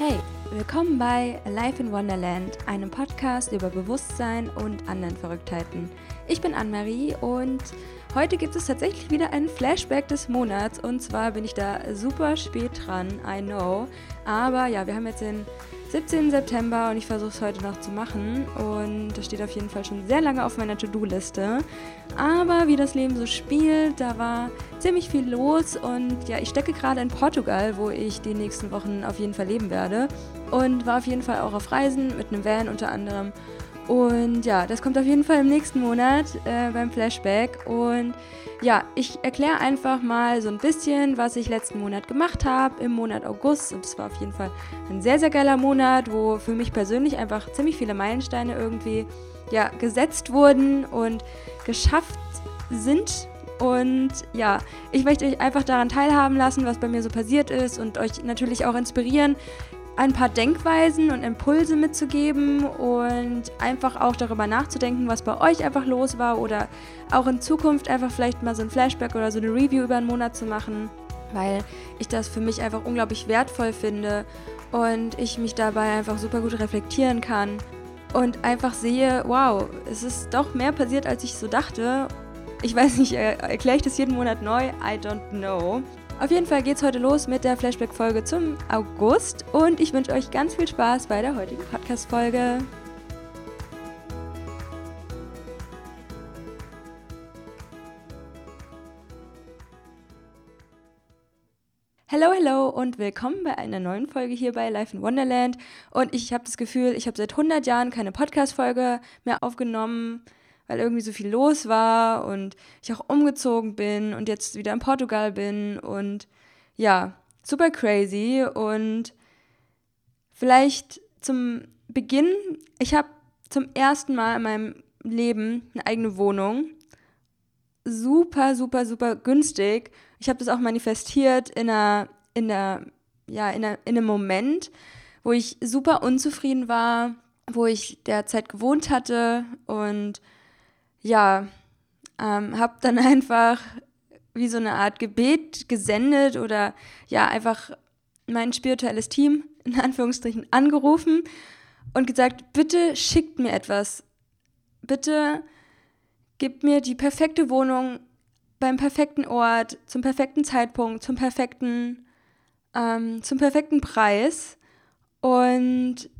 Hey, willkommen bei Life in Wonderland, einem Podcast über Bewusstsein und anderen Verrücktheiten. Ich bin Anne-Marie und heute gibt es tatsächlich wieder einen Flashback des Monats und zwar bin ich da super spät dran, I know. Aber ja, wir haben jetzt den 17. September und ich versuche es heute noch zu machen. Und das steht auf jeden Fall schon sehr lange auf meiner To-Do-Liste. Aber wie das Leben so spielt, da war ziemlich viel los und ja, ich stecke gerade in Portugal, wo ich die nächsten Wochen auf jeden Fall leben werde. Und war auf jeden Fall auch auf Reisen mit einem Van unter anderem. Und ja, das kommt auf jeden Fall im nächsten Monat äh, beim Flashback. Und ja, ich erkläre einfach mal so ein bisschen, was ich letzten Monat gemacht habe im Monat August. Und es war auf jeden Fall ein sehr, sehr geiler Monat, wo für mich persönlich einfach ziemlich viele Meilensteine irgendwie ja, gesetzt wurden und geschafft sind. Und ja, ich möchte euch einfach daran teilhaben lassen, was bei mir so passiert ist und euch natürlich auch inspirieren, ein paar Denkweisen und Impulse mitzugeben und einfach auch darüber nachzudenken, was bei euch einfach los war oder auch in Zukunft einfach vielleicht mal so ein Flashback oder so eine Review über einen Monat zu machen, weil ich das für mich einfach unglaublich wertvoll finde und ich mich dabei einfach super gut reflektieren kann und einfach sehe, wow, es ist doch mehr passiert, als ich so dachte. Ich weiß nicht, erkläre ich das jeden Monat neu? I don't know. Auf jeden Fall geht's heute los mit der Flashback-Folge zum August und ich wünsche euch ganz viel Spaß bei der heutigen Podcast-Folge. Hallo, hallo und willkommen bei einer neuen Folge hier bei Life in Wonderland. Und ich habe das Gefühl, ich habe seit 100 Jahren keine Podcast-Folge mehr aufgenommen weil irgendwie so viel los war und ich auch umgezogen bin und jetzt wieder in Portugal bin und ja, super crazy und vielleicht zum Beginn, ich habe zum ersten Mal in meinem Leben eine eigene Wohnung. Super, super, super günstig. Ich habe das auch manifestiert in einer, in der, ja, in, einer, in einem Moment, wo ich super unzufrieden war, wo ich derzeit gewohnt hatte und ja, ähm, habe dann einfach wie so eine Art Gebet gesendet oder ja, einfach mein spirituelles Team in Anführungsstrichen angerufen und gesagt, bitte schickt mir etwas. Bitte gib mir die perfekte Wohnung beim perfekten Ort, zum perfekten Zeitpunkt, zum perfekten, ähm, zum perfekten Preis. Und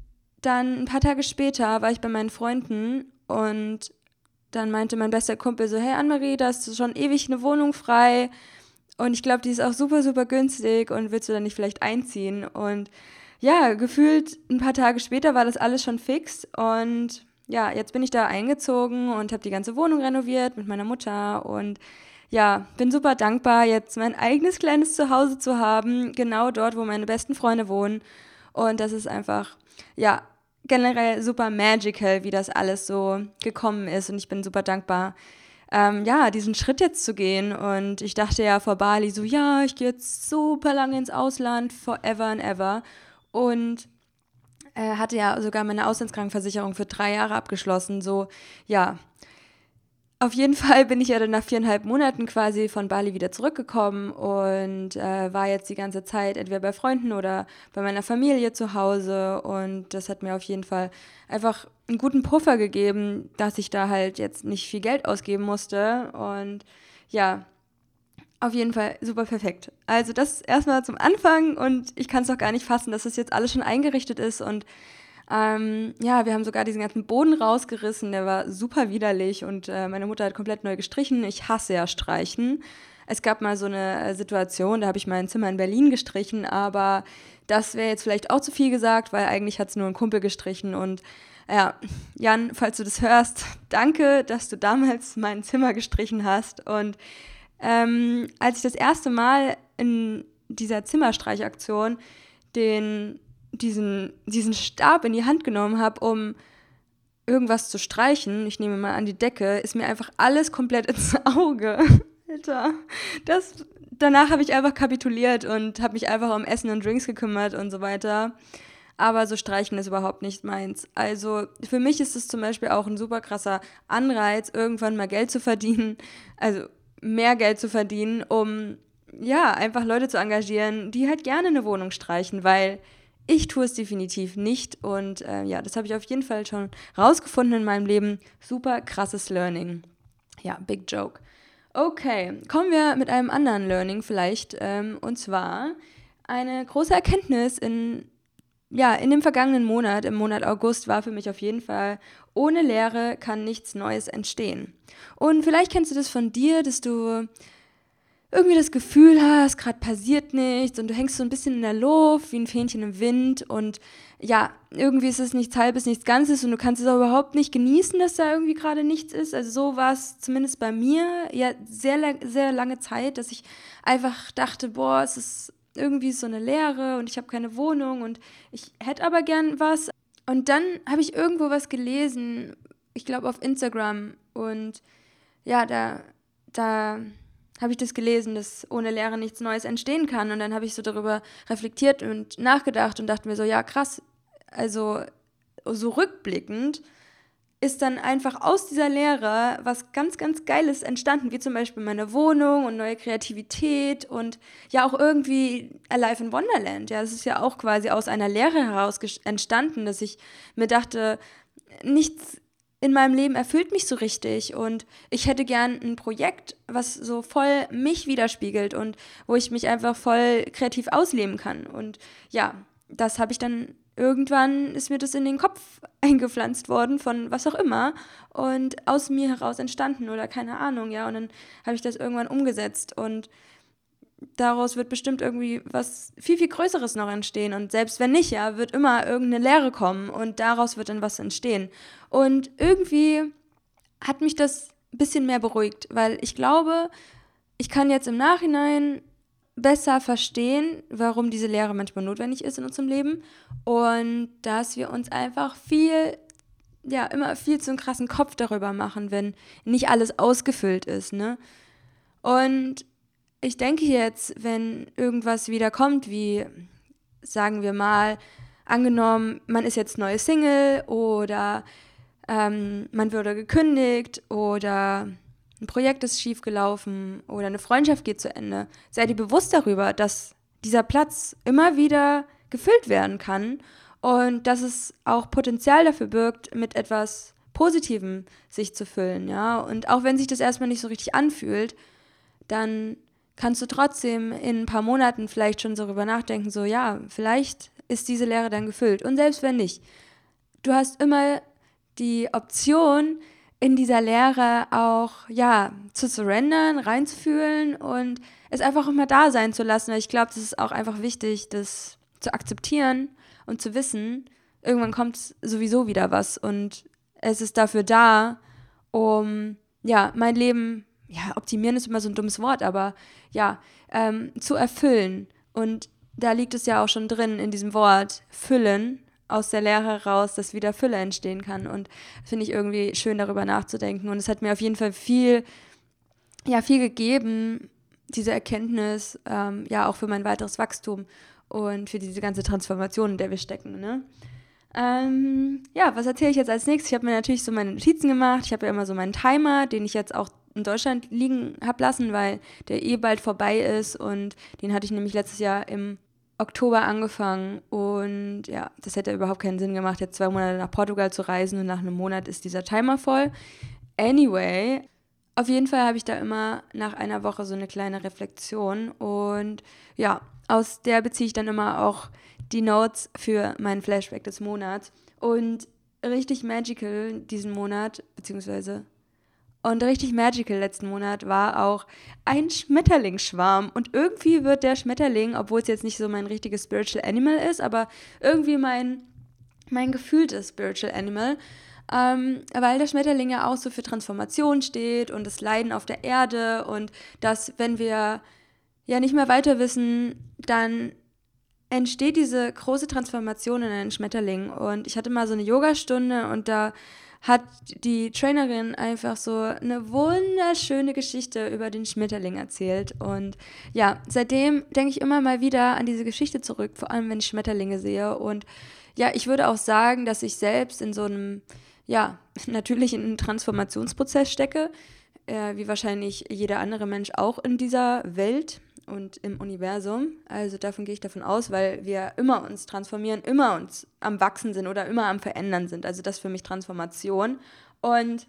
dann ein paar Tage später war ich bei meinen Freunden und dann meinte mein bester Kumpel so, hey Anne-Marie, da ist schon ewig eine Wohnung frei und ich glaube, die ist auch super, super günstig und willst du dann nicht vielleicht einziehen? Und ja, gefühlt ein paar Tage später war das alles schon fix und ja, jetzt bin ich da eingezogen und habe die ganze Wohnung renoviert mit meiner Mutter und ja, bin super dankbar, jetzt mein eigenes kleines Zuhause zu haben, genau dort, wo meine besten Freunde wohnen. Und das ist einfach, ja, generell super magical, wie das alles so gekommen ist. Und ich bin super dankbar, ähm, ja, diesen Schritt jetzt zu gehen. Und ich dachte ja vor Bali so, ja, ich gehe jetzt super lange ins Ausland, forever and ever. Und äh, hatte ja sogar meine Auslandskrankenversicherung für drei Jahre abgeschlossen. So, ja, auf jeden Fall bin ich ja dann nach viereinhalb Monaten quasi von Bali wieder zurückgekommen und äh, war jetzt die ganze Zeit entweder bei Freunden oder bei meiner Familie zu Hause. Und das hat mir auf jeden Fall einfach einen guten Puffer gegeben, dass ich da halt jetzt nicht viel Geld ausgeben musste. Und ja, auf jeden Fall super perfekt. Also das erstmal zum Anfang und ich kann es doch gar nicht fassen, dass das jetzt alles schon eingerichtet ist und ähm, ja, wir haben sogar diesen ganzen Boden rausgerissen, der war super widerlich und äh, meine Mutter hat komplett neu gestrichen. Ich hasse ja Streichen. Es gab mal so eine äh, Situation, da habe ich mein Zimmer in Berlin gestrichen, aber das wäre jetzt vielleicht auch zu viel gesagt, weil eigentlich hat es nur ein Kumpel gestrichen und ja, Jan, falls du das hörst, danke, dass du damals mein Zimmer gestrichen hast. Und ähm, als ich das erste Mal in dieser Zimmerstreichaktion den diesen, diesen Stab in die Hand genommen habe, um irgendwas zu streichen, ich nehme mal an die Decke, ist mir einfach alles komplett ins Auge. Alter, das, danach habe ich einfach kapituliert und habe mich einfach um Essen und Drinks gekümmert und so weiter. Aber so streichen ist überhaupt nicht meins. Also für mich ist es zum Beispiel auch ein super krasser Anreiz, irgendwann mal Geld zu verdienen, also mehr Geld zu verdienen, um ja einfach Leute zu engagieren, die halt gerne eine Wohnung streichen, weil Ich tue es definitiv nicht und äh, ja, das habe ich auf jeden Fall schon rausgefunden in meinem Leben. Super krasses Learning. Ja, big joke. Okay, kommen wir mit einem anderen Learning vielleicht. Ähm, und zwar eine große Erkenntnis in, ja, in dem vergangenen Monat, im Monat August, war für mich auf jeden Fall, ohne Lehre kann nichts Neues entstehen. Und vielleicht kennst du das von dir, dass du irgendwie das Gefühl hast, gerade passiert nichts und du hängst so ein bisschen in der Luft, wie ein Fähnchen im Wind und ja, irgendwie ist es nichts Halbes, nichts Ganzes und du kannst es auch überhaupt nicht genießen, dass da irgendwie gerade nichts ist. Also so war es zumindest bei mir ja sehr, sehr lange Zeit, dass ich einfach dachte, boah, es ist irgendwie so eine Leere und ich habe keine Wohnung und ich hätte aber gern was. Und dann habe ich irgendwo was gelesen, ich glaube auf Instagram und ja, da, da habe ich das gelesen, dass ohne Lehre nichts Neues entstehen kann. Und dann habe ich so darüber reflektiert und nachgedacht und dachte mir so, ja krass, also so rückblickend ist dann einfach aus dieser Lehre was ganz, ganz Geiles entstanden, wie zum Beispiel meine Wohnung und neue Kreativität und ja auch irgendwie Alive in Wonderland. Ja, das ist ja auch quasi aus einer Lehre heraus entstanden, dass ich mir dachte, nichts in meinem Leben erfüllt mich so richtig und ich hätte gern ein Projekt, was so voll mich widerspiegelt und wo ich mich einfach voll kreativ ausleben kann. Und ja, das habe ich dann irgendwann ist mir das in den Kopf eingepflanzt worden von was auch immer und aus mir heraus entstanden oder keine Ahnung, ja, und dann habe ich das irgendwann umgesetzt und daraus wird bestimmt irgendwie was viel, viel Größeres noch entstehen. Und selbst wenn nicht, ja, wird immer irgendeine Lehre kommen und daraus wird dann was entstehen. Und irgendwie hat mich das ein bisschen mehr beruhigt, weil ich glaube, ich kann jetzt im Nachhinein besser verstehen, warum diese Lehre manchmal notwendig ist in unserem Leben und dass wir uns einfach viel, ja, immer viel zu einen krassen Kopf darüber machen, wenn nicht alles ausgefüllt ist, ne? Und ich denke jetzt, wenn irgendwas wieder kommt, wie sagen wir mal, angenommen, man ist jetzt neue Single oder ähm, man wurde gekündigt oder ein Projekt ist schiefgelaufen oder eine Freundschaft geht zu Ende, sei dir bewusst darüber, dass dieser Platz immer wieder gefüllt werden kann und dass es auch Potenzial dafür birgt, mit etwas Positivem sich zu füllen, ja. Und auch wenn sich das erstmal nicht so richtig anfühlt, dann kannst du trotzdem in ein paar Monaten vielleicht schon darüber nachdenken, so ja, vielleicht ist diese Lehre dann gefüllt. Und selbst wenn nicht, du hast immer die Option, in dieser Lehre auch, ja, zu surrendern, reinzufühlen und es einfach immer da sein zu lassen. Weil ich glaube, das ist auch einfach wichtig, das zu akzeptieren und zu wissen, irgendwann kommt sowieso wieder was und es ist dafür da, um, ja, mein Leben ja, optimieren ist immer so ein dummes Wort, aber ja, ähm, zu erfüllen. Und da liegt es ja auch schon drin in diesem Wort füllen, aus der Lehre heraus, dass wieder Fülle entstehen kann. Und finde ich irgendwie schön, darüber nachzudenken. Und es hat mir auf jeden Fall viel, ja, viel gegeben, diese Erkenntnis, ähm, ja, auch für mein weiteres Wachstum und für diese ganze Transformation, in der wir stecken. Ne? Ähm, ja, was erzähle ich jetzt als nächstes? Ich habe mir natürlich so meine Notizen gemacht. Ich habe ja immer so meinen Timer, den ich jetzt auch in Deutschland liegen habe lassen, weil der eh bald vorbei ist. Und den hatte ich nämlich letztes Jahr im Oktober angefangen. Und ja, das hätte überhaupt keinen Sinn gemacht, jetzt zwei Monate nach Portugal zu reisen. Und nach einem Monat ist dieser Timer voll. Anyway, auf jeden Fall habe ich da immer nach einer Woche so eine kleine Reflexion. Und ja, aus der beziehe ich dann immer auch die Notes für meinen Flashback des Monats. Und richtig magical diesen Monat, beziehungsweise und richtig magical letzten Monat war auch ein Schmetterlingsschwarm. Und irgendwie wird der Schmetterling, obwohl es jetzt nicht so mein richtiges Spiritual Animal ist, aber irgendwie mein, mein gefühltes Spiritual Animal, ähm, weil der Schmetterling ja auch so für Transformation steht und das Leiden auf der Erde und dass, wenn wir ja nicht mehr weiter wissen, dann entsteht diese große Transformation in einen Schmetterling. Und ich hatte mal so eine Yogastunde und da hat die Trainerin einfach so eine wunderschöne Geschichte über den Schmetterling erzählt. Und ja, seitdem denke ich immer mal wieder an diese Geschichte zurück, vor allem wenn ich Schmetterlinge sehe. Und ja, ich würde auch sagen, dass ich selbst in so einem, ja, natürlich in einem Transformationsprozess stecke, äh, wie wahrscheinlich jeder andere Mensch auch in dieser Welt. Und im Universum. Also davon gehe ich davon aus, weil wir immer uns transformieren, immer uns am Wachsen sind oder immer am Verändern sind. Also das ist für mich Transformation. Und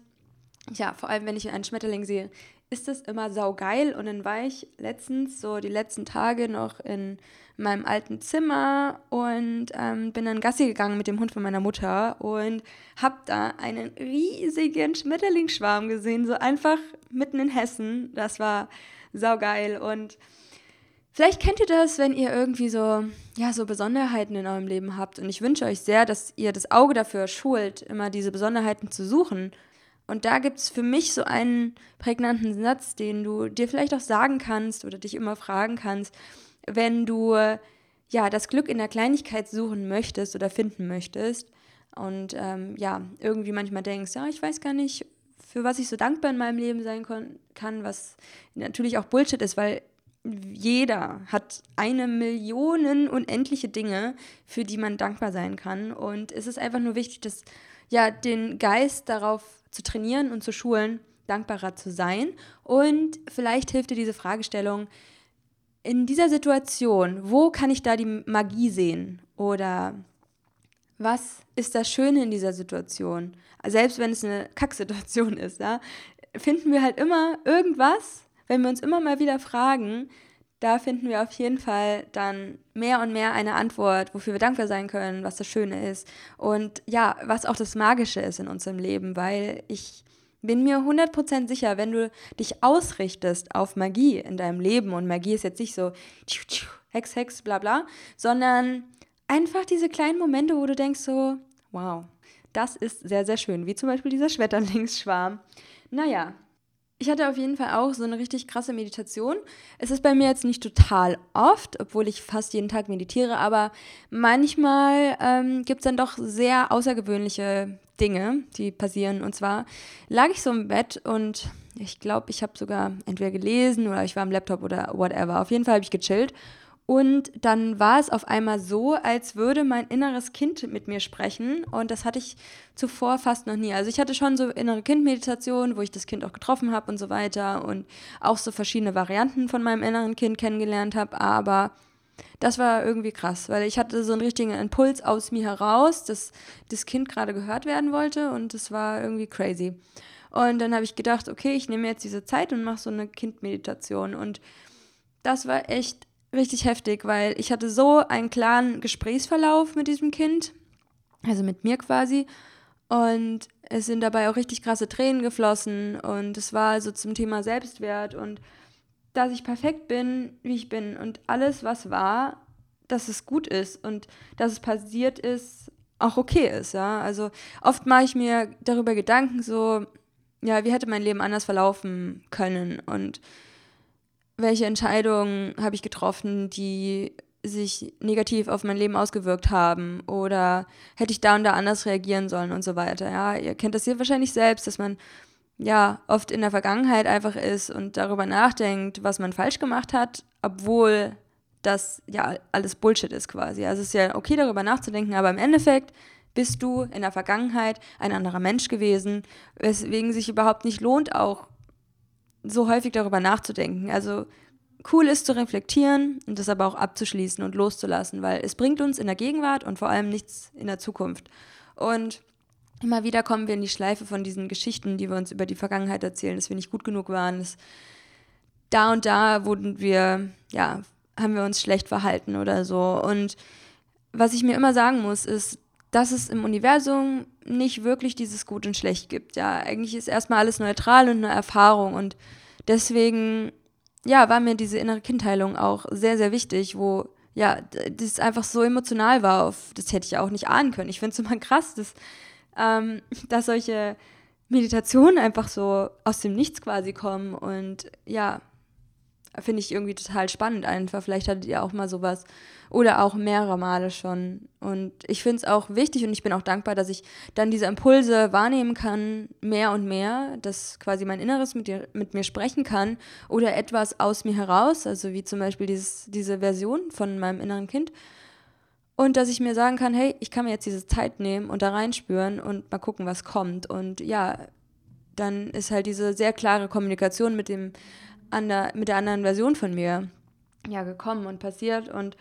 ja, vor allem wenn ich einen Schmetterling sehe, ist das immer saugeil. Und dann war ich letztens, so die letzten Tage noch in meinem alten Zimmer und ähm, bin dann Gassi gegangen mit dem Hund von meiner Mutter und hab da einen riesigen Schmetterlingsschwarm gesehen, so einfach mitten in Hessen. Das war saugeil und Vielleicht kennt ihr das, wenn ihr irgendwie so, ja, so Besonderheiten in eurem Leben habt. Und ich wünsche euch sehr, dass ihr das Auge dafür schult, immer diese Besonderheiten zu suchen. Und da gibt es für mich so einen prägnanten Satz, den du dir vielleicht auch sagen kannst oder dich immer fragen kannst, wenn du ja das Glück in der Kleinigkeit suchen möchtest oder finden möchtest. Und ähm, ja, irgendwie manchmal denkst, ja, ich weiß gar nicht, für was ich so dankbar in meinem Leben sein kann, was natürlich auch Bullshit ist, weil jeder hat eine Million unendliche Dinge, für die man dankbar sein kann. Und es ist einfach nur wichtig, dass ja den Geist darauf zu trainieren und zu schulen, dankbarer zu sein. Und vielleicht hilft dir diese Fragestellung, in dieser Situation, wo kann ich da die Magie sehen? Oder was ist das Schöne in dieser Situation? Selbst wenn es eine Kacksituation ist, ja, finden wir halt immer irgendwas, wenn wir uns immer mal wieder fragen, da finden wir auf jeden Fall dann mehr und mehr eine Antwort, wofür wir dankbar sein können, was das Schöne ist und ja, was auch das Magische ist in unserem Leben, weil ich bin mir 100% sicher, wenn du dich ausrichtest auf Magie in deinem Leben und Magie ist jetzt nicht so Hex, Hex, bla bla, sondern einfach diese kleinen Momente, wo du denkst so, wow, das ist sehr, sehr schön, wie zum Beispiel dieser Schmetterlingsschwarm. Naja, ich hatte auf jeden Fall auch so eine richtig krasse Meditation. Es ist bei mir jetzt nicht total oft, obwohl ich fast jeden Tag meditiere, aber manchmal ähm, gibt es dann doch sehr außergewöhnliche Dinge, die passieren. Und zwar lag ich so im Bett und ich glaube, ich habe sogar entweder gelesen oder ich war am Laptop oder whatever. Auf jeden Fall habe ich gechillt und dann war es auf einmal so, als würde mein inneres Kind mit mir sprechen. Und das hatte ich zuvor fast noch nie. Also ich hatte schon so innere Kindmeditation, wo ich das Kind auch getroffen habe und so weiter. Und auch so verschiedene Varianten von meinem inneren Kind kennengelernt habe. Aber das war irgendwie krass, weil ich hatte so einen richtigen Impuls aus mir heraus, dass das Kind gerade gehört werden wollte. Und das war irgendwie crazy. Und dann habe ich gedacht, okay, ich nehme jetzt diese Zeit und mache so eine Kindmeditation. Und das war echt richtig heftig, weil ich hatte so einen klaren Gesprächsverlauf mit diesem Kind, also mit mir quasi. Und es sind dabei auch richtig krasse Tränen geflossen. Und es war also zum Thema Selbstwert und dass ich perfekt bin, wie ich bin. Und alles, was war, dass es gut ist und dass es passiert ist, auch okay ist, ja. Also oft mache ich mir darüber Gedanken, so, ja, wie hätte mein Leben anders verlaufen können und welche Entscheidungen habe ich getroffen, die sich negativ auf mein Leben ausgewirkt haben oder hätte ich da und da anders reagieren sollen und so weiter. Ja, ihr kennt das hier wahrscheinlich selbst, dass man ja oft in der Vergangenheit einfach ist und darüber nachdenkt, was man falsch gemacht hat, obwohl das ja alles Bullshit ist quasi. Also es ist ja okay darüber nachzudenken, aber im Endeffekt bist du in der Vergangenheit ein anderer Mensch gewesen, weswegen sich überhaupt nicht lohnt, auch so häufig darüber nachzudenken. Also cool ist zu reflektieren und das aber auch abzuschließen und loszulassen, weil es bringt uns in der Gegenwart und vor allem nichts in der Zukunft. Und immer wieder kommen wir in die Schleife von diesen Geschichten, die wir uns über die Vergangenheit erzählen, dass wir nicht gut genug waren, dass da und da wurden wir, ja, haben wir uns schlecht verhalten oder so. Und was ich mir immer sagen muss, ist, dass es im Universum nicht wirklich dieses Gut und Schlecht gibt. Ja, eigentlich ist erstmal alles neutral und eine Erfahrung und deswegen, ja, war mir diese innere Kindheilung auch sehr, sehr wichtig, wo, ja, das einfach so emotional war, auf, das hätte ich auch nicht ahnen können. Ich finde es immer krass, dass, ähm, dass solche Meditationen einfach so aus dem Nichts quasi kommen und ja, finde ich irgendwie total spannend einfach. Vielleicht hattet ihr auch mal sowas oder auch mehrere Male schon. Und ich finde es auch wichtig und ich bin auch dankbar, dass ich dann diese Impulse wahrnehmen kann, mehr und mehr, dass quasi mein Inneres mit, dir, mit mir sprechen kann oder etwas aus mir heraus, also wie zum Beispiel dieses, diese Version von meinem inneren Kind. Und dass ich mir sagen kann, hey, ich kann mir jetzt diese Zeit nehmen und da reinspüren und mal gucken, was kommt. Und ja, dann ist halt diese sehr klare Kommunikation mit dem der, mit der anderen Version von mir ja gekommen und passiert. Und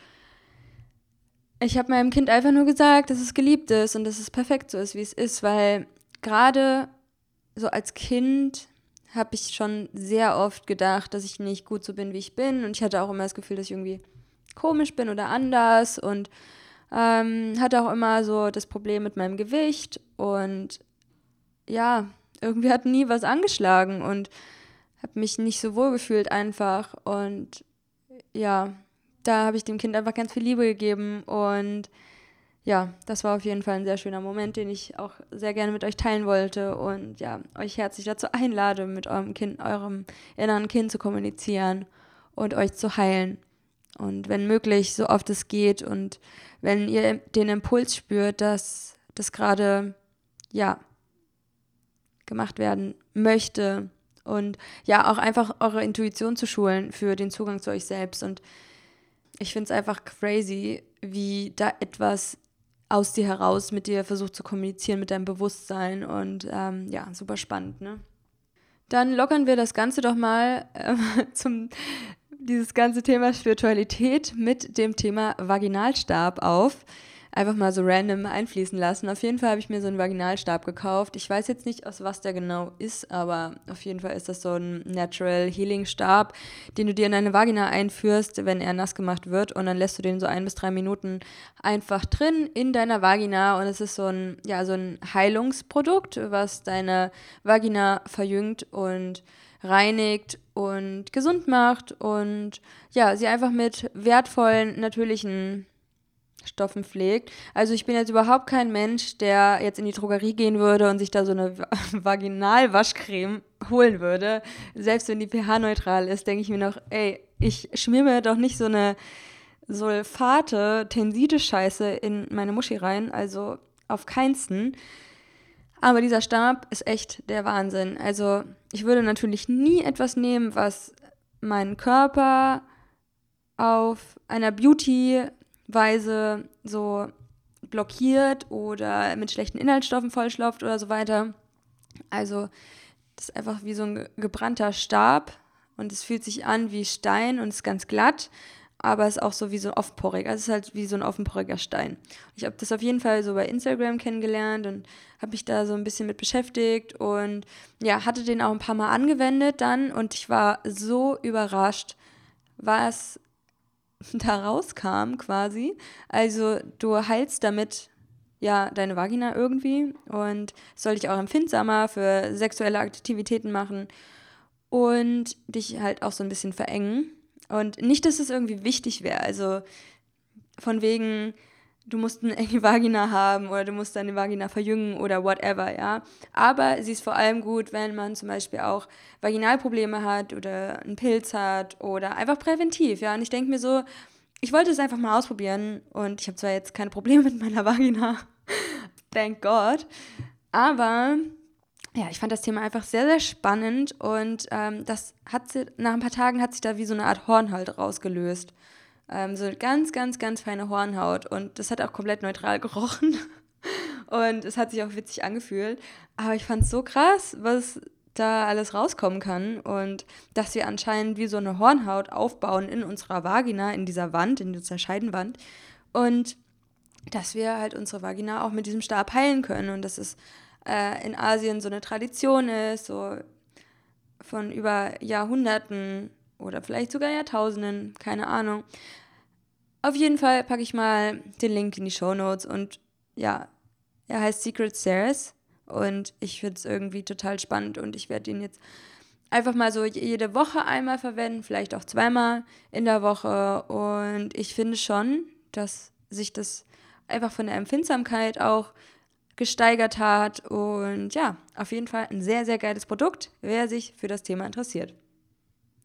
ich habe meinem Kind einfach nur gesagt, dass es geliebt ist und dass es perfekt so ist, wie es ist, weil gerade so als Kind habe ich schon sehr oft gedacht, dass ich nicht gut so bin, wie ich bin. Und ich hatte auch immer das Gefühl, dass ich irgendwie komisch bin oder anders und ähm, hatte auch immer so das Problem mit meinem Gewicht. Und ja, irgendwie hat nie was angeschlagen. Und habe mich nicht so wohl gefühlt einfach und ja, da habe ich dem Kind einfach ganz viel Liebe gegeben und ja, das war auf jeden Fall ein sehr schöner Moment, den ich auch sehr gerne mit euch teilen wollte und ja, euch herzlich dazu einlade, mit eurem Kind, eurem inneren Kind zu kommunizieren und euch zu heilen. Und wenn möglich, so oft es geht und wenn ihr den Impuls spürt, dass das gerade, ja, gemacht werden möchte und ja, auch einfach eure Intuition zu schulen für den Zugang zu euch selbst. Und ich finde es einfach crazy, wie da etwas aus dir heraus mit dir versucht zu kommunizieren, mit deinem Bewusstsein und ähm, ja, super spannend, ne? Dann lockern wir das Ganze doch mal äh, zum dieses ganze Thema Spiritualität mit dem Thema Vaginalstab auf einfach mal so random einfließen lassen. Auf jeden Fall habe ich mir so einen Vaginalstab gekauft. Ich weiß jetzt nicht, aus was der genau ist, aber auf jeden Fall ist das so ein Natural Healing Stab, den du dir in deine Vagina einführst, wenn er nass gemacht wird. Und dann lässt du den so ein bis drei Minuten einfach drin in deiner Vagina. Und es ist so ein, ja, so ein Heilungsprodukt, was deine Vagina verjüngt und reinigt und gesund macht und ja, sie einfach mit wertvollen, natürlichen Stoffen pflegt. Also ich bin jetzt überhaupt kein Mensch, der jetzt in die Drogerie gehen würde und sich da so eine Vaginalwaschcreme holen würde. Selbst wenn die pH-neutral ist, denke ich mir noch, ey, ich schmier mir doch nicht so eine Sulfate, Tenside-Scheiße in meine Muschi rein. Also auf keinsten. Aber dieser Stab ist echt der Wahnsinn. Also ich würde natürlich nie etwas nehmen, was meinen Körper auf einer Beauty Weise so blockiert oder mit schlechten Inhaltsstoffen vollschlopft oder so weiter. Also das ist einfach wie so ein gebrannter Stab und es fühlt sich an wie Stein und ist ganz glatt, aber es ist auch so wie so offenporig. Also es ist halt wie so ein offenporiger Stein. Ich habe das auf jeden Fall so bei Instagram kennengelernt und habe mich da so ein bisschen mit beschäftigt und ja, hatte den auch ein paar Mal angewendet dann und ich war so überrascht, was da rauskam quasi. Also du heilst damit ja deine Vagina irgendwie und soll dich auch empfindsamer für sexuelle Aktivitäten machen und dich halt auch so ein bisschen verengen. Und nicht, dass es irgendwie wichtig wäre. Also von wegen, du musst eine enge Vagina haben oder du musst deine Vagina verjüngen oder whatever, ja. Aber sie ist vor allem gut, wenn man zum Beispiel auch Vaginalprobleme hat oder einen Pilz hat oder einfach präventiv, ja. Und ich denke mir so, ich wollte es einfach mal ausprobieren und ich habe zwar jetzt keine Probleme mit meiner Vagina, thank God, aber ja, ich fand das Thema einfach sehr, sehr spannend und ähm, das hat sie, nach ein paar Tagen hat sich da wie so eine Art Hornhaut rausgelöst. Ähm, so ganz, ganz, ganz feine Hornhaut. Und das hat auch komplett neutral gerochen. Und es hat sich auch witzig angefühlt. Aber ich fand es so krass, was da alles rauskommen kann. Und dass wir anscheinend wie so eine Hornhaut aufbauen in unserer Vagina, in dieser Wand, in dieser Scheidenwand. Und dass wir halt unsere Vagina auch mit diesem Stab heilen können. Und dass es äh, in Asien so eine Tradition ist, so von über Jahrhunderten oder vielleicht sogar Jahrtausenden, keine Ahnung. Auf jeden Fall packe ich mal den Link in die Show Notes und ja, er heißt Secret Stairs und ich finde es irgendwie total spannend und ich werde ihn jetzt einfach mal so jede Woche einmal verwenden, vielleicht auch zweimal in der Woche und ich finde schon, dass sich das einfach von der Empfindsamkeit auch gesteigert hat und ja, auf jeden Fall ein sehr, sehr geiles Produkt, wer sich für das Thema interessiert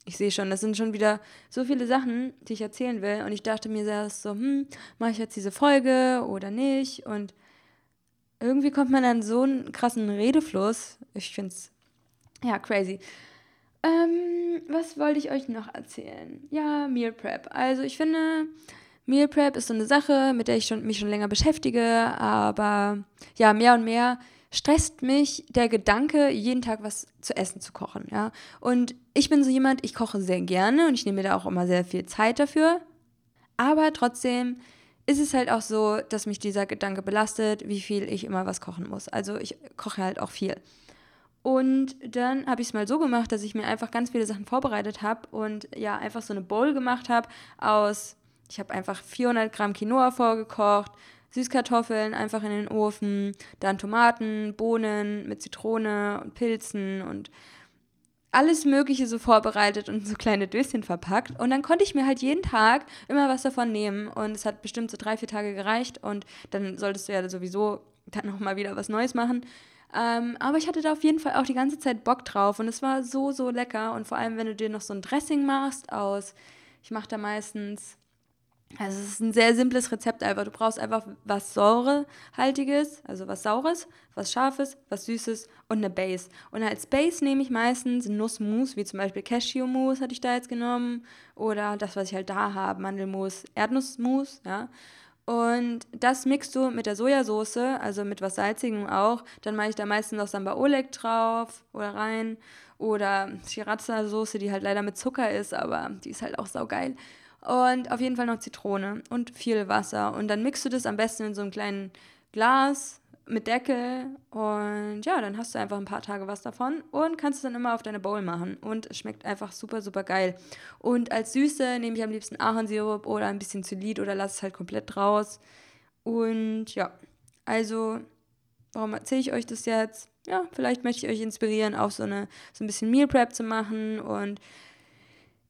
ich sehe schon, das sind schon wieder so viele Sachen, die ich erzählen will. Und ich dachte mir erst so, hm, mache ich jetzt diese Folge oder nicht? Und irgendwie kommt man dann so einen krassen Redefluss. Ich finde es, ja, crazy. Ähm, was wollte ich euch noch erzählen? Ja, Meal Prep. Also ich finde, Meal Prep ist so eine Sache, mit der ich schon, mich schon länger beschäftige. Aber ja, mehr und mehr stresst mich der Gedanke, jeden Tag was zu essen zu kochen, ja. Und ich bin so jemand, ich koche sehr gerne und ich nehme mir da auch immer sehr viel Zeit dafür. Aber trotzdem ist es halt auch so, dass mich dieser Gedanke belastet, wie viel ich immer was kochen muss. Also ich koche halt auch viel. Und dann habe ich es mal so gemacht, dass ich mir einfach ganz viele Sachen vorbereitet habe und ja, einfach so eine Bowl gemacht habe aus, ich habe einfach 400 Gramm Quinoa vorgekocht, Süßkartoffeln einfach in den Ofen, dann Tomaten, Bohnen mit Zitrone und Pilzen und alles Mögliche so vorbereitet und so kleine Döschen verpackt. Und dann konnte ich mir halt jeden Tag immer was davon nehmen. Und es hat bestimmt so drei, vier Tage gereicht. Und dann solltest du ja sowieso dann nochmal wieder was Neues machen. Ähm, aber ich hatte da auf jeden Fall auch die ganze Zeit Bock drauf. Und es war so, so lecker. Und vor allem, wenn du dir noch so ein Dressing machst aus, ich mache da meistens also es ist ein sehr simples Rezept einfach. Du brauchst einfach was Säurehaltiges, also was Saures, was Scharfes, was Süßes und eine Base. Und als Base nehme ich meistens Nussmus, wie zum Beispiel Cashewmus hatte ich da jetzt genommen. Oder das, was ich halt da habe, Mandelmus, Erdnussmus, ja. Und das mixt du mit der Sojasauce, also mit was Salzigem auch. Dann mache ich da meistens noch Samba Oleg drauf oder rein. Oder Sriracha-Soße, die halt leider mit Zucker ist, aber die ist halt auch saugeil. Und auf jeden Fall noch Zitrone und viel Wasser. Und dann mixt du das am besten in so einem kleinen Glas mit Deckel. Und ja, dann hast du einfach ein paar Tage was davon und kannst es dann immer auf deine Bowl machen. Und es schmeckt einfach super, super geil. Und als Süße nehme ich am liebsten Ahornsirup oder ein bisschen Zylit oder lasse es halt komplett raus. Und ja, also, warum erzähle ich euch das jetzt? Ja, vielleicht möchte ich euch inspirieren, auch so, eine, so ein bisschen Meal Prep zu machen und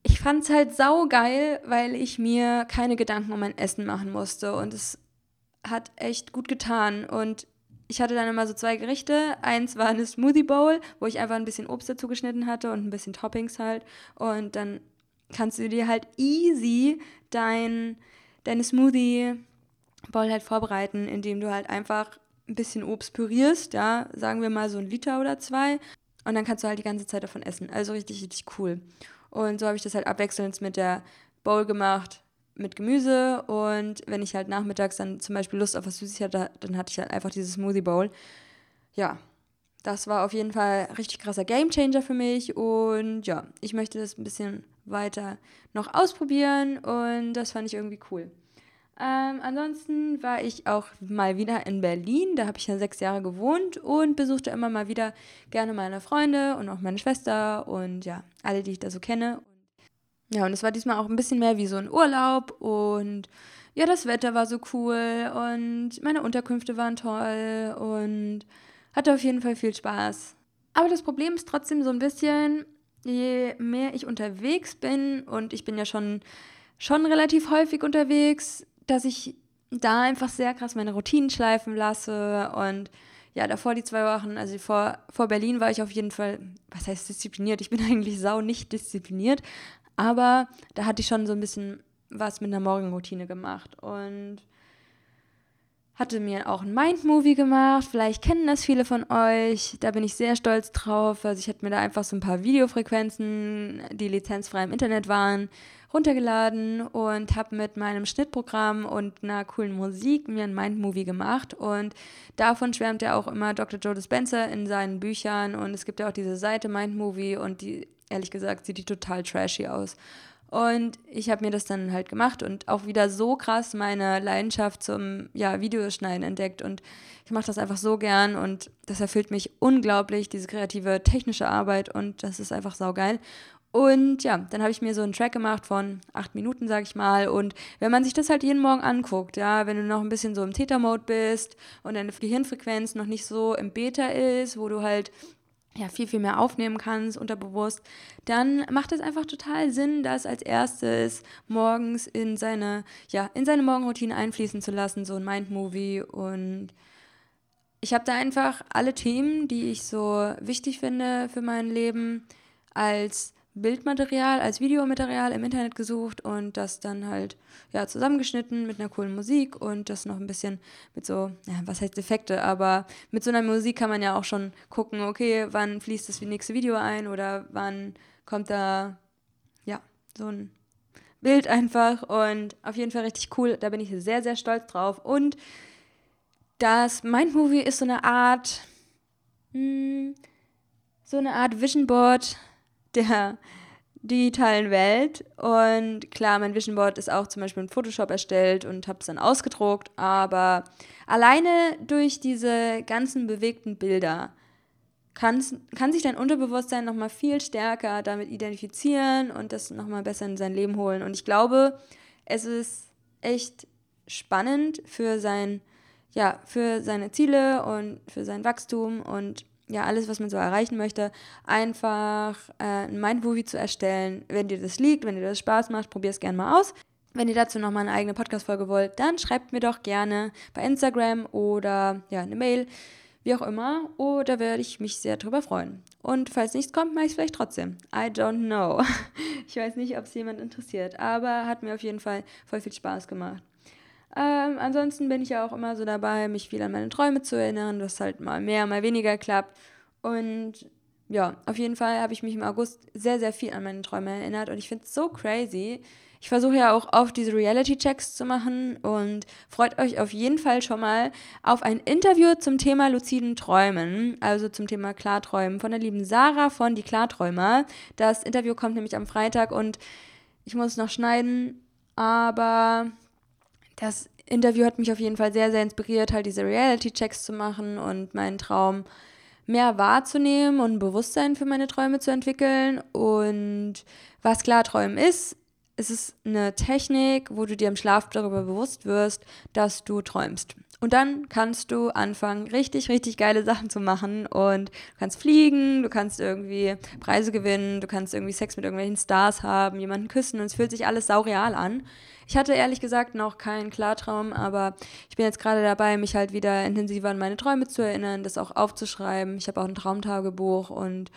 ich fand es halt saugeil, weil ich mir keine Gedanken um mein Essen machen musste und es hat echt gut getan und ich hatte dann immer so zwei Gerichte. Eins war eine Smoothie Bowl, wo ich einfach ein bisschen Obst dazu geschnitten hatte und ein bisschen Toppings halt. Und dann kannst du dir halt easy dein, deine Smoothie Bowl halt vorbereiten, indem du halt einfach ein bisschen Obst pürierst, ja, sagen wir mal so ein Liter oder zwei. Und dann kannst du halt die ganze Zeit davon essen. Also richtig, richtig cool. Und so habe ich das halt abwechselnd mit der Bowl gemacht, mit Gemüse. Und wenn ich halt nachmittags dann zum Beispiel Lust auf was Süßes hatte, dann hatte ich halt einfach diese Smoothie Bowl. Ja, das war auf jeden Fall ein richtig krasser Gamechanger für mich. Und ja, ich möchte das ein bisschen weiter noch ausprobieren. Und das fand ich irgendwie cool. Ähm, ansonsten war ich auch mal wieder in Berlin. Da habe ich ja sechs Jahre gewohnt und besuchte immer mal wieder gerne meine Freunde und auch meine Schwester und ja, alle, die ich da so kenne. Ja, und es war diesmal auch ein bisschen mehr wie so ein Urlaub und ja, das Wetter war so cool und meine Unterkünfte waren toll und hatte auf jeden Fall viel Spaß. Aber das Problem ist trotzdem so ein bisschen, je mehr ich unterwegs bin und ich bin ja schon, schon relativ häufig unterwegs, dass ich da einfach sehr krass meine Routinen schleifen lasse und ja, davor die zwei Wochen, also vor, vor Berlin war ich auf jeden Fall, was heißt diszipliniert? Ich bin eigentlich sau nicht diszipliniert, aber da hatte ich schon so ein bisschen was mit einer Morgenroutine gemacht und hatte mir auch ein Mind-Movie gemacht. Vielleicht kennen das viele von euch. Da bin ich sehr stolz drauf. Also ich hatte mir da einfach so ein paar Videofrequenzen, die lizenzfrei im Internet waren, runtergeladen und habe mit meinem Schnittprogramm und einer coolen Musik mir ein Mind-Movie gemacht. Und davon schwärmt ja auch immer Dr. Joe Dispenza in seinen Büchern. Und es gibt ja auch diese Seite Mind-Movie und die, ehrlich gesagt, sieht die total trashy aus. Und ich habe mir das dann halt gemacht und auch wieder so krass meine Leidenschaft zum ja, Videoschneiden entdeckt. Und ich mache das einfach so gern und das erfüllt mich unglaublich, diese kreative technische Arbeit und das ist einfach saugeil. Und ja, dann habe ich mir so einen Track gemacht von acht Minuten, sag ich mal. Und wenn man sich das halt jeden Morgen anguckt, ja, wenn du noch ein bisschen so im Theta-Mode bist und deine Gehirnfrequenz noch nicht so im Beta ist, wo du halt ja, viel, viel mehr aufnehmen kannst, unterbewusst, dann macht es einfach total Sinn, das als erstes morgens in seine, ja, in seine Morgenroutine einfließen zu lassen, so ein Mind-Movie. Und ich habe da einfach alle Themen, die ich so wichtig finde für mein Leben, als Bildmaterial als Videomaterial im Internet gesucht und das dann halt ja zusammengeschnitten mit einer coolen Musik und das noch ein bisschen mit so, ja, was heißt Effekte, aber mit so einer Musik kann man ja auch schon gucken, okay, wann fließt das nächste Video ein oder wann kommt da ja, so ein Bild einfach und auf jeden Fall richtig cool, da bin ich sehr sehr stolz drauf und das Mindmovie ist so eine Art mh, hm, so eine Art Vision Board der digitalen Welt. Und klar, mein Vision Board ist auch zum Beispiel in Photoshop erstellt und habe es dann ausgedruckt. Aber alleine durch diese ganzen bewegten Bilder kann sich dein Unterbewusstsein nochmal viel stärker damit identifizieren und das nochmal besser in sein Leben holen. Und ich glaube, es ist echt spannend für sein, ja, für seine Ziele und für sein Wachstum und ja, alles, was man so erreichen möchte, einfach äh, ein Mindmovie zu erstellen. Wenn dir das liegt, wenn dir das Spaß macht, probier es gerne mal aus. Wenn ihr dazu nochmal eine eigene Podcast-Folge wollt, dann schreibt mir doch gerne bei Instagram oder ja, eine Mail, wie auch immer. Oder werde ich mich sehr darüber freuen. Und falls nichts kommt, mache ich es vielleicht trotzdem. I don't know. Ich weiß nicht, ob es jemand interessiert, aber hat mir auf jeden Fall voll viel Spaß gemacht. Ähm, ansonsten bin ich ja auch immer so dabei, mich viel an meine Träume zu erinnern, dass halt mal mehr, mal weniger klappt. Und ja, auf jeden Fall habe ich mich im August sehr, sehr viel an meine Träume erinnert und ich finde es so crazy. Ich versuche ja auch oft diese Reality-Checks zu machen und freut euch auf jeden Fall schon mal auf ein Interview zum Thema luziden Träumen, also zum Thema Klarträumen von der lieben Sarah von Die Klarträumer. Das Interview kommt nämlich am Freitag und ich muss noch schneiden, aber das Interview hat mich auf jeden Fall sehr, sehr inspiriert, halt diese Reality-Checks zu machen und meinen Traum mehr wahrzunehmen und ein Bewusstsein für meine Träume zu entwickeln. Und was Klarträumen ist, ist es eine Technik, wo du dir im Schlaf darüber bewusst wirst, dass du träumst. Und dann kannst du anfangen, richtig, richtig geile Sachen zu machen. Und du kannst fliegen, du kannst irgendwie Preise gewinnen, du kannst irgendwie Sex mit irgendwelchen Stars haben, jemanden küssen und es fühlt sich alles saureal an. Ich hatte ehrlich gesagt noch keinen Klartraum, aber ich bin jetzt gerade dabei, mich halt wieder intensiver an meine Träume zu erinnern, das auch aufzuschreiben. Ich habe auch ein Traumtagebuch und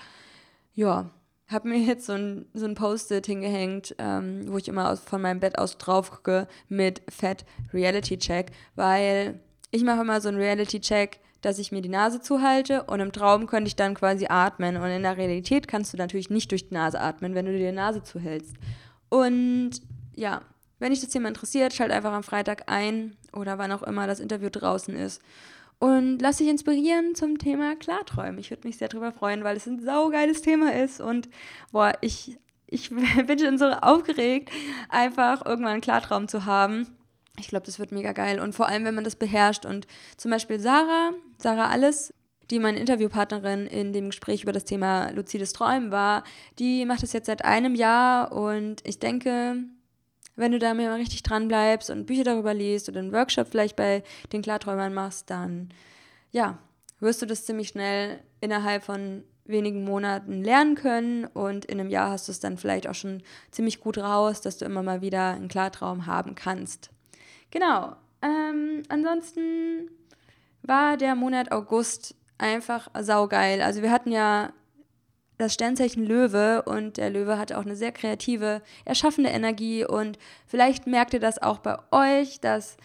ja, habe mir jetzt so ein, so ein Post-it hingehängt, ähm, wo ich immer aus, von meinem Bett aus drauf gucke mit Fat Reality Check, weil ich mache immer so einen Reality Check, dass ich mir die Nase zuhalte und im Traum könnte ich dann quasi atmen und in der Realität kannst du natürlich nicht durch die Nase atmen, wenn du dir die Nase zuhältst. Und ja, wenn dich das Thema interessiert, schalt einfach am Freitag ein oder wann auch immer das Interview draußen ist. Und lass dich inspirieren zum Thema Klarträumen. Ich würde mich sehr darüber freuen, weil es ein saugeiles Thema ist. Und boah, ich, ich bin schon so aufgeregt, einfach irgendwann einen Klartraum zu haben. Ich glaube, das wird mega geil. Und vor allem, wenn man das beherrscht. Und zum Beispiel Sarah, Sarah Alles, die meine Interviewpartnerin in dem Gespräch über das Thema luzides Träumen war, die macht das jetzt seit einem Jahr. Und ich denke, wenn du da mal richtig dran bleibst und Bücher darüber liest oder einen Workshop vielleicht bei den Klarträumern machst, dann ja, wirst du das ziemlich schnell innerhalb von wenigen Monaten lernen können und in einem Jahr hast du es dann vielleicht auch schon ziemlich gut raus, dass du immer mal wieder einen Klartraum haben kannst. Genau. Ähm, ansonsten war der Monat August einfach saugeil. Also wir hatten ja das Sternzeichen Löwe und der Löwe hat auch eine sehr kreative, erschaffende Energie und vielleicht merkt ihr das auch bei euch, dass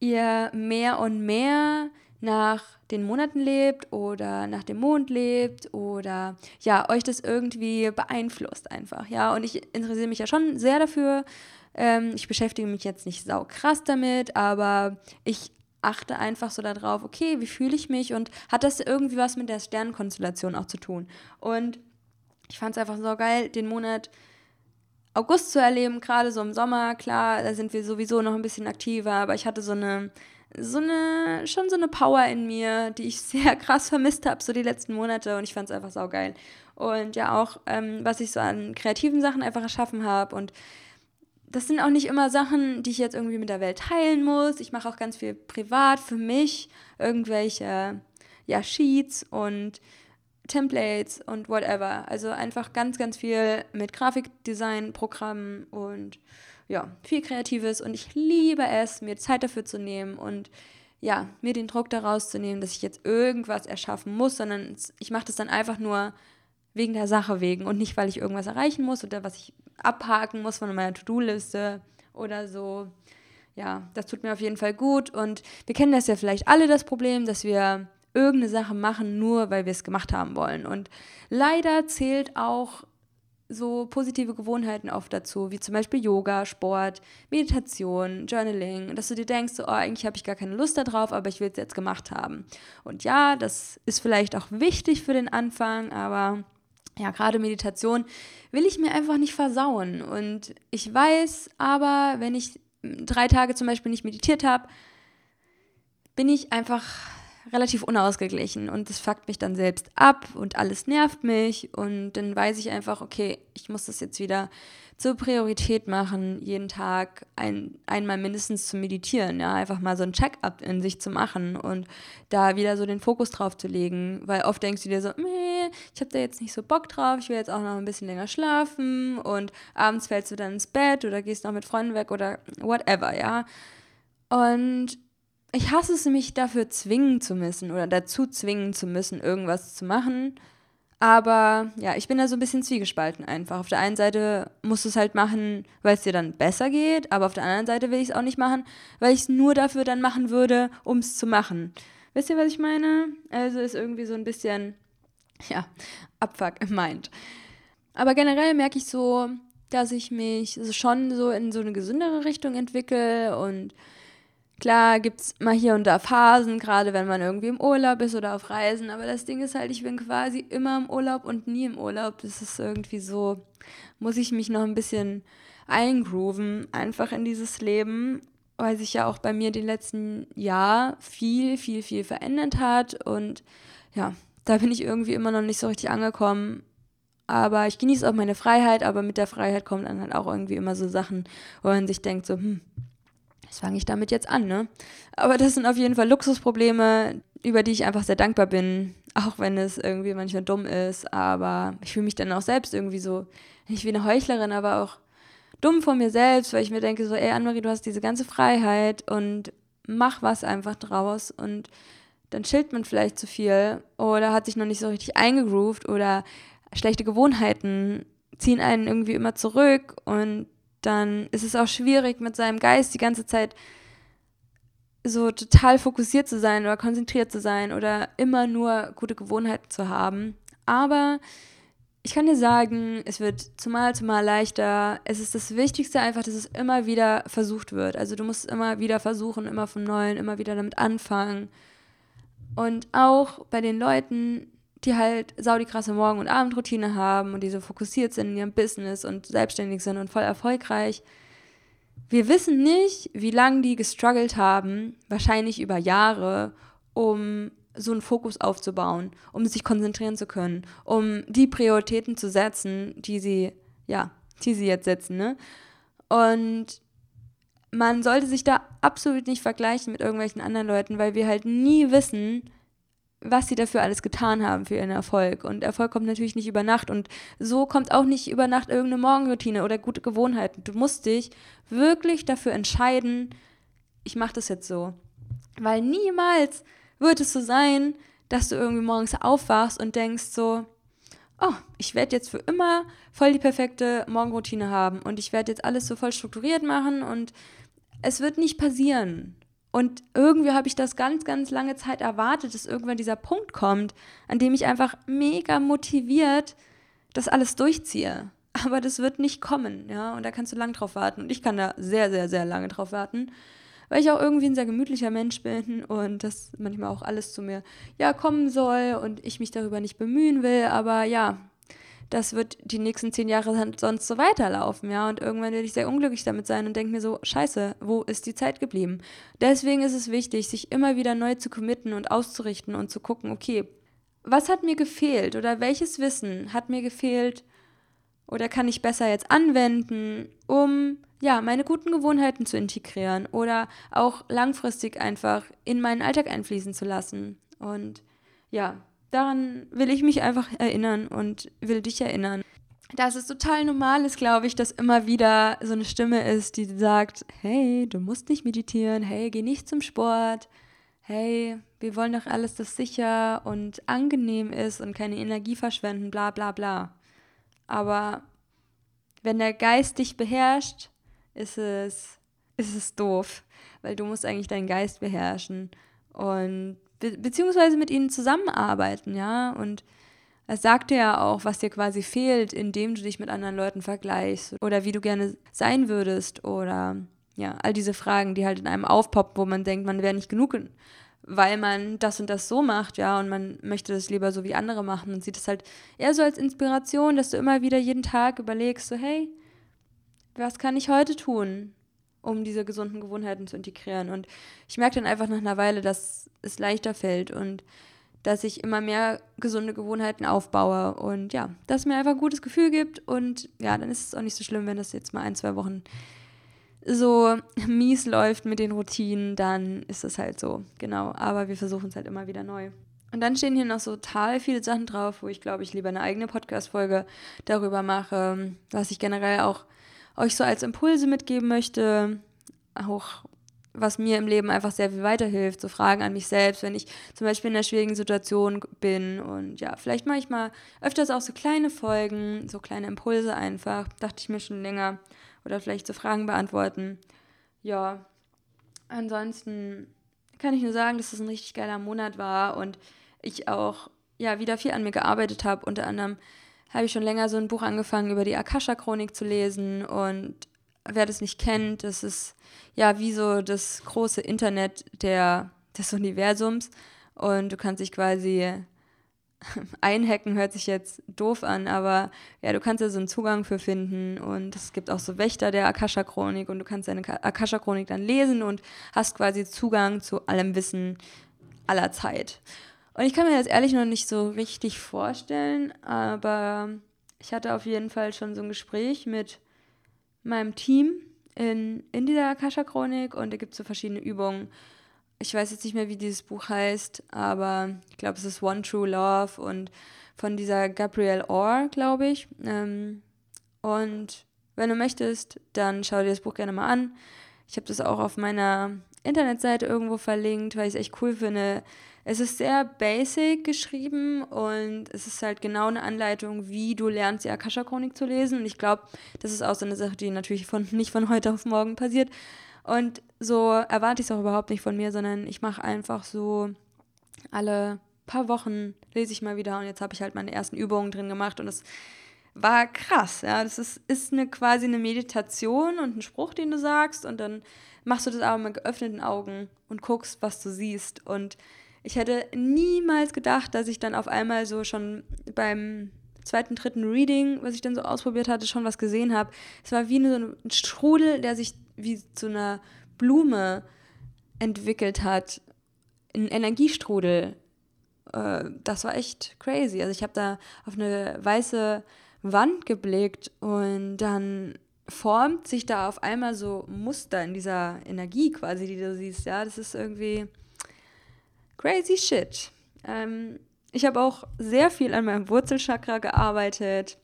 ihr mehr und mehr nach den Monaten lebt oder nach dem Mond lebt oder ja, euch das irgendwie beeinflusst einfach, ja. Und ich interessiere mich ja schon sehr dafür. Ähm, ich beschäftige mich jetzt nicht sau krass damit, aber ich achte einfach so darauf, okay, wie fühle ich mich und hat das irgendwie was mit der Sternenkonstellation auch zu tun. Und ich fand es einfach so geil, den Monat August zu erleben, gerade so im Sommer. Klar, da sind wir sowieso noch ein bisschen aktiver, aber ich hatte so eine, so eine, schon so eine Power in mir, die ich sehr krass vermisst habe, so die letzten Monate und ich fand es einfach so geil. Und ja, auch, ähm, was ich so an kreativen Sachen einfach erschaffen habe und das sind auch nicht immer Sachen, die ich jetzt irgendwie mit der Welt teilen muss. Ich mache auch ganz viel privat für mich, irgendwelche ja, Sheets und Templates und whatever. Also einfach ganz, ganz viel mit Grafikdesign, Programmen und ja, viel Kreatives. Und ich liebe es, mir Zeit dafür zu nehmen und ja, mir den Druck daraus zu nehmen, dass ich jetzt irgendwas erschaffen muss, sondern ich mache das dann einfach nur wegen der Sache wegen und nicht, weil ich irgendwas erreichen muss oder was ich abhaken muss von meiner To-Do-Liste oder so. Ja, das tut mir auf jeden Fall gut. Und wir kennen das ja vielleicht alle, das Problem, dass wir irgendeine Sache machen, nur weil wir es gemacht haben wollen. Und leider zählt auch so positive Gewohnheiten oft dazu, wie zum Beispiel Yoga, Sport, Meditation, Journaling, dass du dir denkst, oh, eigentlich habe ich gar keine Lust darauf, aber ich will es jetzt gemacht haben. Und ja, das ist vielleicht auch wichtig für den Anfang, aber ja, gerade Meditation will ich mir einfach nicht versauen. Und ich weiß aber, wenn ich drei Tage zum Beispiel nicht meditiert habe, bin ich einfach relativ unausgeglichen und das fuckt mich dann selbst ab und alles nervt mich und dann weiß ich einfach, okay, ich muss das jetzt wieder zur Priorität machen, jeden Tag ein, einmal mindestens zu meditieren, ja, einfach mal so ein Check-up in sich zu machen und da wieder so den Fokus drauf zu legen, weil oft denkst du dir so, nee, ich habe da jetzt nicht so Bock drauf, ich will jetzt auch noch ein bisschen länger schlafen und abends fällst du dann ins Bett oder gehst noch mit Freunden weg oder whatever, ja. Und ich hasse es, mich dafür zwingen zu müssen oder dazu zwingen zu müssen, irgendwas zu machen. Aber ja, ich bin da so ein bisschen zwiegespalten einfach. Auf der einen Seite musst du es halt machen, weil es dir dann besser geht, aber auf der anderen Seite will ich es auch nicht machen, weil ich es nur dafür dann machen würde, um es zu machen. Wisst ihr, was ich meine? Also ist irgendwie so ein bisschen, ja, Abfuck im Mind. Aber generell merke ich so, dass ich mich schon so in so eine gesündere Richtung entwickle und Klar gibt es mal hier und da Phasen, gerade wenn man irgendwie im Urlaub ist oder auf Reisen, aber das Ding ist halt, ich bin quasi immer im Urlaub und nie im Urlaub. Das ist irgendwie so, muss ich mich noch ein bisschen eingrooven, einfach in dieses Leben, weil sich ja auch bei mir den letzten Jahr viel, viel, viel verändert hat und ja, da bin ich irgendwie immer noch nicht so richtig angekommen. Aber ich genieße auch meine Freiheit, aber mit der Freiheit kommen dann halt auch irgendwie immer so Sachen, wo man sich denkt, so, hm, was fange ich damit jetzt an, ne? Aber das sind auf jeden Fall Luxusprobleme, über die ich einfach sehr dankbar bin, auch wenn es irgendwie manchmal dumm ist. Aber ich fühle mich dann auch selbst irgendwie so, nicht wie eine Heuchlerin, aber auch dumm von mir selbst, weil ich mir denke so, ey Annemarie, du hast diese ganze Freiheit und mach was einfach draus und dann chillt man vielleicht zu viel oder hat sich noch nicht so richtig eingegroovt oder schlechte Gewohnheiten ziehen einen irgendwie immer zurück und dann ist es auch schwierig, mit seinem Geist die ganze Zeit so total fokussiert zu sein oder konzentriert zu sein oder immer nur gute Gewohnheiten zu haben. Aber ich kann dir sagen, es wird zumal zumal leichter. Es ist das Wichtigste einfach, dass es immer wieder versucht wird. Also du musst immer wieder versuchen, immer vom Neuen, immer wieder damit anfangen. Und auch bei den Leuten, die halt saudi krasse Morgen- und Abendroutine haben und die so fokussiert sind in ihrem Business und selbstständig sind und voll erfolgreich. Wir wissen nicht, wie lange die gestruggelt haben, wahrscheinlich über Jahre, um so einen Fokus aufzubauen, um sich konzentrieren zu können, um die Prioritäten zu setzen, die sie, ja, die sie jetzt setzen, ne? Und man sollte sich da absolut nicht vergleichen mit irgendwelchen anderen Leuten, weil wir halt nie wissen, was sie dafür alles getan haben für ihren Erfolg. Und Erfolg kommt natürlich nicht über Nacht. Und so kommt auch nicht über Nacht irgendeine Morgenroutine oder gute Gewohnheiten. Du musst dich wirklich dafür entscheiden, ich mache das jetzt so. Weil niemals wird es so sein, dass du irgendwie morgens aufwachst und denkst so, oh, ich werde jetzt für immer voll die perfekte Morgenroutine haben und ich werde jetzt alles so voll strukturiert machen und es wird nicht passieren. Und irgendwie habe ich das ganz, ganz lange Zeit erwartet, dass irgendwann dieser Punkt kommt, an dem ich einfach mega motiviert das alles durchziehe. Aber das wird nicht kommen, ja. Und da kannst du lang drauf warten. Und ich kann da sehr, sehr, sehr lange drauf warten, weil ich auch irgendwie ein sehr gemütlicher Mensch bin und das manchmal auch alles zu mir, ja, kommen soll und ich mich darüber nicht bemühen will. Aber ja, das wird die nächsten zehn Jahre sonst so weiterlaufen, ja. Und irgendwann werde ich sehr unglücklich damit sein und denke mir so, scheiße, wo ist die Zeit geblieben? Deswegen ist es wichtig, sich immer wieder neu zu committen und auszurichten und zu gucken, okay, was hat mir gefehlt oder welches Wissen hat mir gefehlt oder kann ich besser jetzt anwenden, um ja, meine guten Gewohnheiten zu integrieren oder auch langfristig einfach in meinen Alltag einfließen zu lassen. Und ja, daran will ich mich einfach erinnern und will dich erinnern. Dass es total normal ist, glaube ich, dass immer wieder so eine Stimme ist, die sagt, hey, du musst nicht meditieren, hey, geh nicht zum Sport, hey, wir wollen doch alles, das sicher und angenehm ist und keine Energie verschwenden, bla bla bla. Aber wenn der Geist dich beherrscht, ist es, ist es doof, weil du musst eigentlich deinen Geist beherrschen. Und be beziehungsweise mit ihnen zusammenarbeiten, ja. Und es sagt dir ja auch, was dir quasi fehlt, indem du dich mit anderen Leuten vergleichst oder wie du gerne sein würdest oder ja, all diese Fragen, die halt in einem aufpoppen, wo man denkt, man wäre nicht genug, weil man das und das so macht, ja, und man möchte das lieber so wie andere machen und sieht es halt eher so als Inspiration, dass du immer wieder jeden Tag überlegst, so hey, was kann ich heute tun, um diese gesunden Gewohnheiten zu integrieren? Und ich merke dann einfach nach einer Weile, dass es leichter fällt und dass ich immer mehr gesunde Gewohnheiten aufbaue und ja, dass es mir einfach ein gutes Gefühl gibt und ja, dann ist es auch nicht so schlimm, wenn das jetzt mal ein, zwei Wochen so mies läuft mit den Routinen, dann ist es halt so, genau. Aber wir versuchen es halt immer wieder neu. Und dann stehen hier noch so total viele Sachen drauf, wo ich glaube, ich lieber eine eigene Podcast-Folge darüber mache, was ich generell auch euch so als Impulse mitgeben möchte. Auch was mir im Leben einfach sehr viel weiterhilft, so Fragen an mich selbst, wenn ich zum Beispiel in einer schwierigen Situation bin und ja, vielleicht mache ich mal öfters auch so kleine Folgen, so kleine Impulse einfach, dachte ich mir schon länger oder vielleicht so Fragen beantworten. Ja, ansonsten kann ich nur sagen, dass es das ein richtig geiler Monat war und ich auch ja wieder viel an mir gearbeitet habe. Unter anderem habe ich schon länger so ein Buch angefangen über die Akasha-Chronik zu lesen. Und wer das nicht kennt, das ist ja wie so das große Internet der, des Universums. Und du kannst dich quasi einhacken, hört sich jetzt doof an, aber ja, du kannst ja so einen Zugang für finden. Und es gibt auch so Wächter der Akasha-Chronik und du kannst deine Akasha-Chronik dann lesen und hast quasi Zugang zu allem Wissen aller Zeit. Und ich kann mir das ehrlich noch nicht so richtig vorstellen, aber ich hatte auf jeden Fall schon so ein Gespräch mit meinem Team in, in dieser Akasha-Chronik und da gibt es so verschiedene Übungen. Ich weiß jetzt nicht mehr, wie dieses Buch heißt, aber ich glaube, es ist One True Love und von dieser Gabrielle Orr, glaube ich. Ähm, und wenn du möchtest, dann schau dir das Buch gerne mal an. Ich habe das auch auf meiner Internetseite irgendwo verlinkt, weil ich es echt cool finde, es ist sehr basic geschrieben und es ist halt genau eine Anleitung, wie du lernst, die Akasha-Chronik zu lesen. Und ich glaube, das ist auch so eine Sache, die natürlich von, nicht von heute auf morgen passiert. Und so erwarte ich es auch überhaupt nicht von mir, sondern ich mache einfach so alle paar Wochen lese ich mal wieder und jetzt habe ich halt meine ersten Übungen drin gemacht und es war krass, ja. Das ist, ist eine, quasi eine Meditation und ein Spruch, den du sagst und dann machst du das aber mit geöffneten Augen und guckst, was du siehst und ich hätte niemals gedacht, dass ich dann auf einmal so schon beim zweiten, dritten Reading, was ich dann so ausprobiert hatte, schon was gesehen habe. Es war wie so ein Strudel, der sich wie zu einer Blume entwickelt hat. Ein Energiestrudel. Äh, das war echt crazy. Also ich habe da auf eine weiße Wand geblickt und dann formt sich da auf einmal so Muster in dieser Energie quasi, die du siehst. Ja, das ist irgendwie crazy shit. Ähm, ich habe auch sehr viel an meinem Wurzelchakra gearbeitet.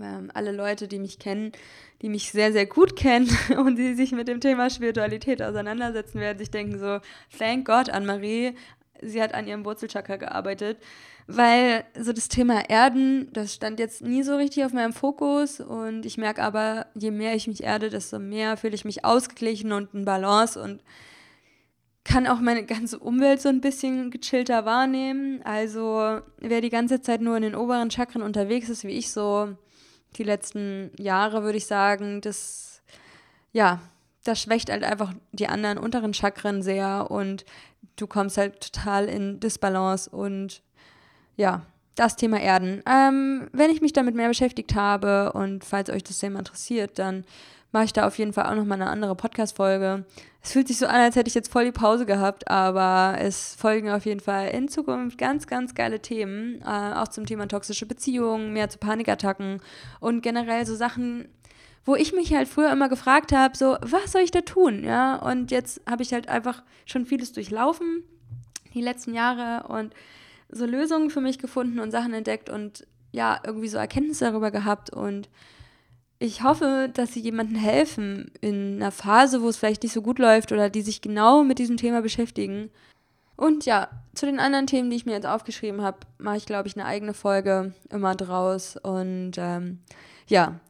Ähm, alle Leute, die mich kennen, die mich sehr, sehr gut kennen und die sich mit dem Thema Spiritualität auseinandersetzen, werden sich denken so, thank God, Anne-Marie, sie hat an ihrem Wurzelchakra gearbeitet, weil so das Thema Erden, das stand jetzt nie so richtig auf meinem Fokus und ich merke aber, je mehr ich mich erde, desto mehr fühle ich mich ausgeglichen und in Balance und kann auch meine ganze Umwelt so ein bisschen gechillter wahrnehmen. Also wer die ganze Zeit nur in den oberen Chakren unterwegs ist, wie ich so die letzten Jahre, würde ich sagen, das, ja, das schwächt halt einfach die anderen unteren Chakren sehr und du kommst halt total in Disbalance und ja, das Thema Erden. Ähm, wenn ich mich damit mehr beschäftigt habe und falls euch das Thema interessiert, dann mache ich da auf jeden Fall auch nochmal eine andere Podcast-Folge. Es fühlt sich so an, als hätte ich jetzt voll die Pause gehabt, aber es folgen auf jeden Fall in Zukunft ganz, ganz geile Themen, äh, auch zum Thema toxische Beziehungen, mehr zu Panikattacken und generell so Sachen, wo ich mich halt früher immer gefragt habe, so, was soll ich da tun, ja? Und jetzt habe ich halt einfach schon vieles durchlaufen, die letzten Jahre und so Lösungen für mich gefunden und Sachen entdeckt und ja, irgendwie so Erkenntnisse darüber gehabt und ich hoffe, dass sie jemandem helfen in einer Phase, wo es vielleicht nicht so gut läuft oder die sich genau mit diesem Thema beschäftigen. Und ja, zu den anderen Themen, die ich mir jetzt aufgeschrieben habe, mache ich, glaube ich, eine eigene Folge immer draus. Und ähm, ja,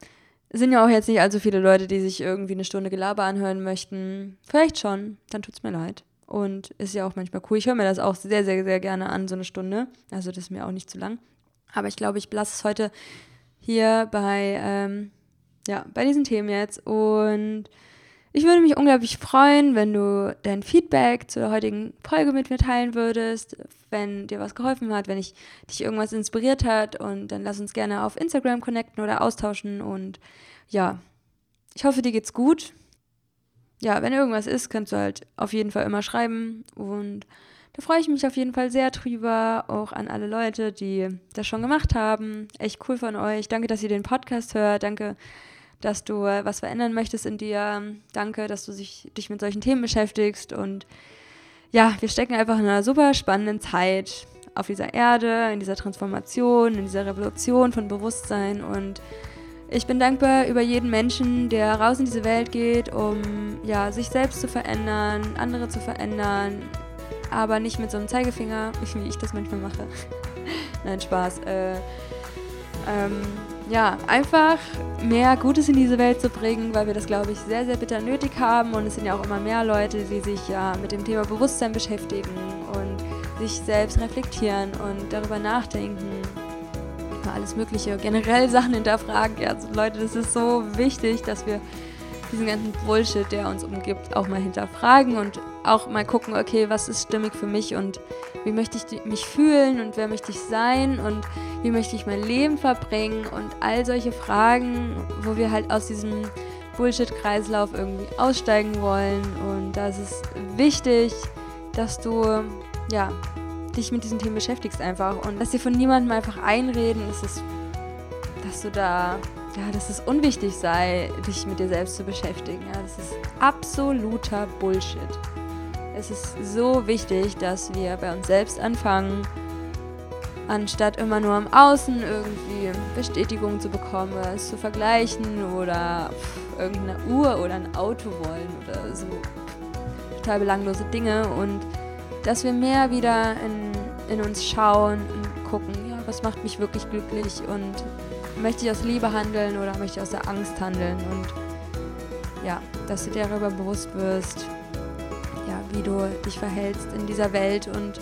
sind ja auch jetzt nicht allzu viele Leute, die sich irgendwie eine Stunde Gelaber anhören möchten. Vielleicht schon, dann tut es mir leid. Und ist ja auch manchmal cool. Ich höre mir das auch sehr, sehr, sehr gerne an, so eine Stunde. Also das ist mir auch nicht zu lang. Aber ich glaube, ich belasse es heute hier bei, ähm, ja, bei diesen Themen jetzt. Und ich würde mich unglaublich freuen, wenn du dein Feedback zur heutigen Folge mit mir teilen würdest, wenn dir was geholfen hat, wenn ich dich irgendwas inspiriert hat und dann lass uns gerne auf Instagram connecten oder austauschen und ja, ich hoffe, dir geht's gut. Ja, wenn irgendwas ist, kannst du halt auf jeden Fall immer schreiben und da freue ich mich auf jeden Fall sehr drüber, auch an alle Leute, die das schon gemacht haben. Echt cool von euch. Danke, dass ihr den Podcast hört. Danke, dass du was verändern möchtest in dir. Danke, dass du sich, dich mit solchen Themen beschäftigst. Und ja, wir stecken einfach in einer super spannenden Zeit auf dieser Erde, in dieser Transformation, in dieser Revolution von Bewusstsein. Und ich bin dankbar über jeden Menschen, der raus in diese Welt geht, um ja, sich selbst zu verändern, andere zu verändern, aber nicht mit so einem Zeigefinger, wie ich das manchmal mache. Nein, Spaß. Äh, ähm, ja, einfach mehr Gutes in diese Welt zu bringen, weil wir das, glaube ich, sehr, sehr bitter nötig haben. Und es sind ja auch immer mehr Leute, die sich ja mit dem Thema Bewusstsein beschäftigen und sich selbst reflektieren und darüber nachdenken. Über alles Mögliche, generell Sachen hinterfragen. Ja, also Leute, das ist so wichtig, dass wir diesen ganzen Bullshit, der uns umgibt, auch mal hinterfragen und auch mal gucken, okay, was ist stimmig für mich und wie möchte ich mich fühlen und wer möchte ich sein und wie möchte ich mein Leben verbringen und all solche Fragen, wo wir halt aus diesem Bullshit-Kreislauf irgendwie aussteigen wollen. Und da ist es wichtig, dass du, ja, dich mit diesen Themen beschäftigst einfach und dass dir von niemandem einfach einreden, dass, es, dass du da ja, dass es unwichtig sei, dich mit dir selbst zu beschäftigen. Ja, das ist absoluter Bullshit. Es ist so wichtig, dass wir bei uns selbst anfangen, anstatt immer nur am Außen irgendwie Bestätigung zu bekommen, es zu vergleichen oder irgendeine Uhr oder ein Auto wollen oder so total belanglose Dinge und dass wir mehr wieder in, in uns schauen und gucken, ja, was macht mich wirklich glücklich und möchte ich aus Liebe handeln oder möchte ich aus der Angst handeln und ja, dass du dir darüber bewusst wirst, wie du dich verhältst in dieser Welt und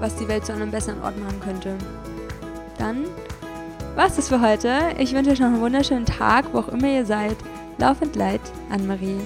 was die Welt zu einem besseren Ort machen könnte. Dann war's das für heute. Ich wünsche euch noch einen wunderschönen Tag, wo auch immer ihr seid. Laufend Leid, Anne-Marie.